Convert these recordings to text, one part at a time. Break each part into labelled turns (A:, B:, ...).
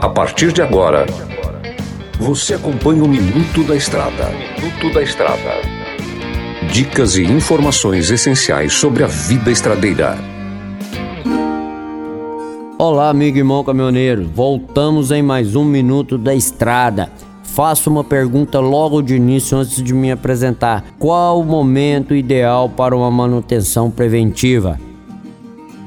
A: A partir de agora, você acompanha o Minuto da Estrada. Minuto da Estrada. Dicas e informações essenciais sobre a vida estradeira.
B: Olá, amigo e irmão caminhoneiro. Voltamos em mais um Minuto da Estrada. Faço uma pergunta logo de início antes de me apresentar. Qual o momento ideal para uma manutenção preventiva?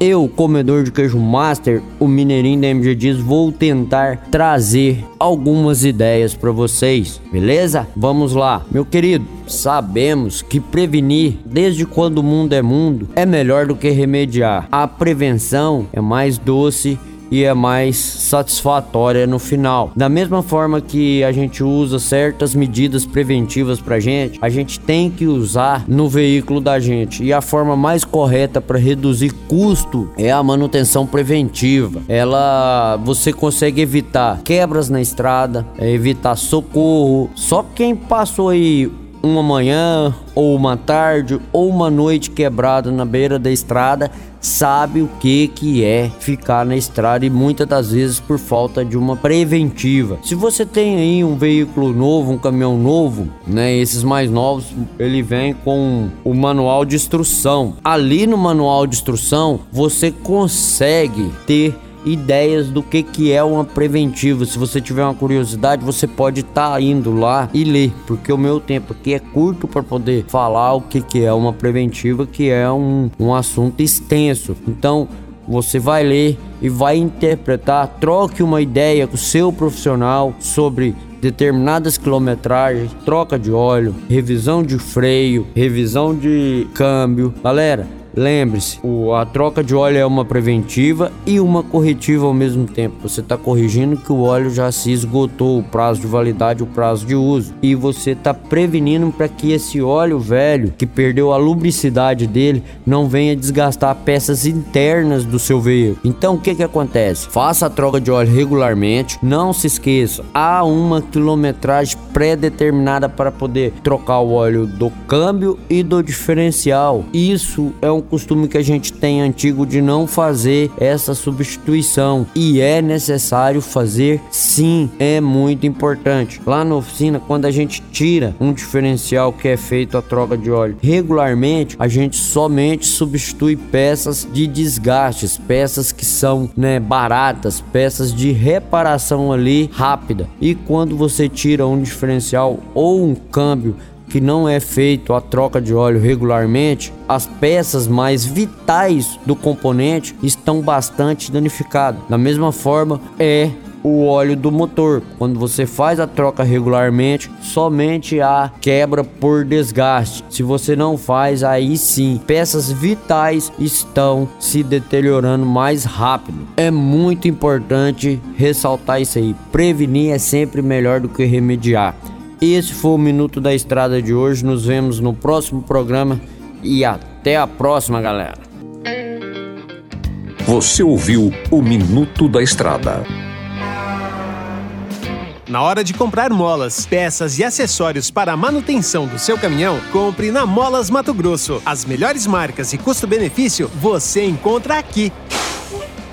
B: Eu, comedor de queijo master, o mineirinho da MG diz, vou tentar trazer algumas ideias para vocês, beleza? Vamos lá. Meu querido, sabemos que prevenir desde quando o mundo é mundo é melhor do que remediar. A prevenção é mais doce e é mais satisfatória no final. Da mesma forma que a gente usa certas medidas preventivas pra gente, a gente tem que usar no veículo da gente. E a forma mais correta para reduzir custo é a manutenção preventiva. Ela você consegue evitar quebras na estrada, evitar socorro. Só quem passou aí uma manhã, ou uma tarde, ou uma noite quebrada na beira da estrada, sabe o que que é ficar na estrada e muitas das vezes por falta de uma preventiva. Se você tem aí um veículo novo, um caminhão novo, né, esses mais novos, ele vem com o manual de instrução. Ali no manual de instrução, você consegue ter ideias do que, que é uma preventiva. Se você tiver uma curiosidade, você pode estar tá indo lá e ler, porque o meu tempo aqui é curto para poder falar o que, que é uma preventiva, que é um, um assunto extenso. Então, você vai ler e vai interpretar, troque uma ideia com o seu profissional sobre determinadas quilometragens, troca de óleo, revisão de freio, revisão de câmbio. Galera, Lembre-se, a troca de óleo é uma preventiva e uma corretiva ao mesmo tempo. Você está corrigindo que o óleo já se esgotou, o prazo de validade, o prazo de uso, e você está prevenindo para que esse óleo velho, que perdeu a lubricidade dele, não venha desgastar peças internas do seu veículo. Então o que que acontece? Faça a troca de óleo regularmente. Não se esqueça, há uma quilometragem pré-determinada para poder trocar o óleo do câmbio e do diferencial. Isso é um um costume que a gente tem antigo de não fazer essa substituição e é necessário fazer sim, é muito importante. Lá na oficina, quando a gente tira um diferencial que é feito a troca de óleo regularmente, a gente somente substitui peças de desgastes, peças que são né, baratas, peças de reparação ali rápida. E quando você tira um diferencial ou um câmbio que não é feito a troca de óleo regularmente, as peças mais vitais do componente estão bastante danificadas. Da mesma forma, é o óleo do motor. Quando você faz a troca regularmente, somente há quebra por desgaste. Se você não faz, aí sim, peças vitais estão se deteriorando mais rápido. É muito importante ressaltar isso aí. Prevenir é sempre melhor do que remediar. Esse foi o Minuto da Estrada de hoje. Nos vemos no próximo programa e até a próxima, galera.
A: Você ouviu o Minuto da Estrada.
C: Na hora de comprar molas, peças e acessórios para a manutenção do seu caminhão, compre na Molas Mato Grosso. As melhores marcas e custo-benefício você encontra aqui.